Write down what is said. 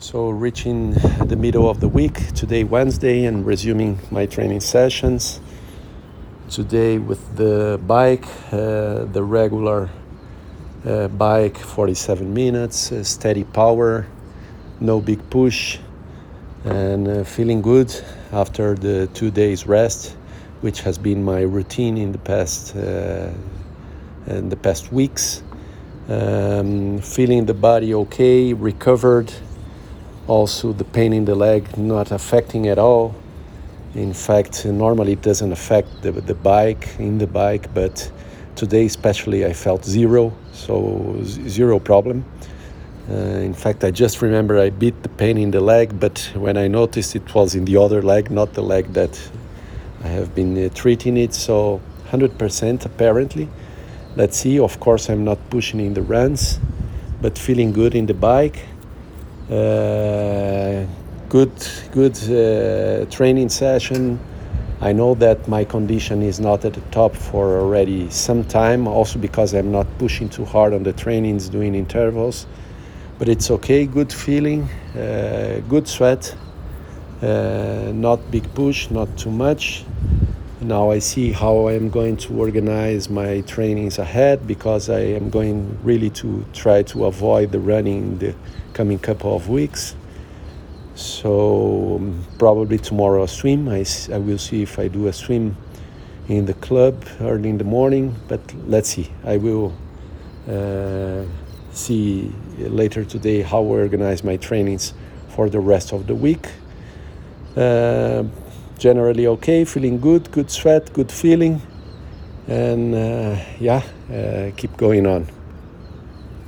So, reaching the middle of the week, today, Wednesday, and resuming my training sessions. Today, with the bike, uh, the regular uh, bike, 47 minutes, uh, steady power, no big push, and uh, feeling good after the two days rest, which has been my routine in the past uh, in the past weeks. Um, feeling the body okay, recovered also the pain in the leg not affecting at all. In fact normally it doesn't affect the, the bike in the bike but today especially i felt zero so zero problem. Uh, in fact i just remember i beat the pain in the leg but when i noticed it was in the other leg not the leg that i have been uh, treating it so 100% apparently. Let's see of course i'm not pushing in the runs but feeling good in the bike good good uh, training session. I know that my condition is not at the top for already some time, also because I'm not pushing too hard on the trainings, doing intervals. But it's okay, good feeling, uh, good sweat, uh, not big push, not too much. Now I see how I'm going to organize my trainings ahead because I am going really to try to avoid the running the coming couple of weeks. So um, probably tomorrow a swim. I, I will see if I do a swim in the club early in the morning. But let's see. I will uh, see later today how I organize my trainings for the rest of the week. Uh, generally okay, feeling good, good sweat, good feeling, and uh, yeah, uh, keep going on.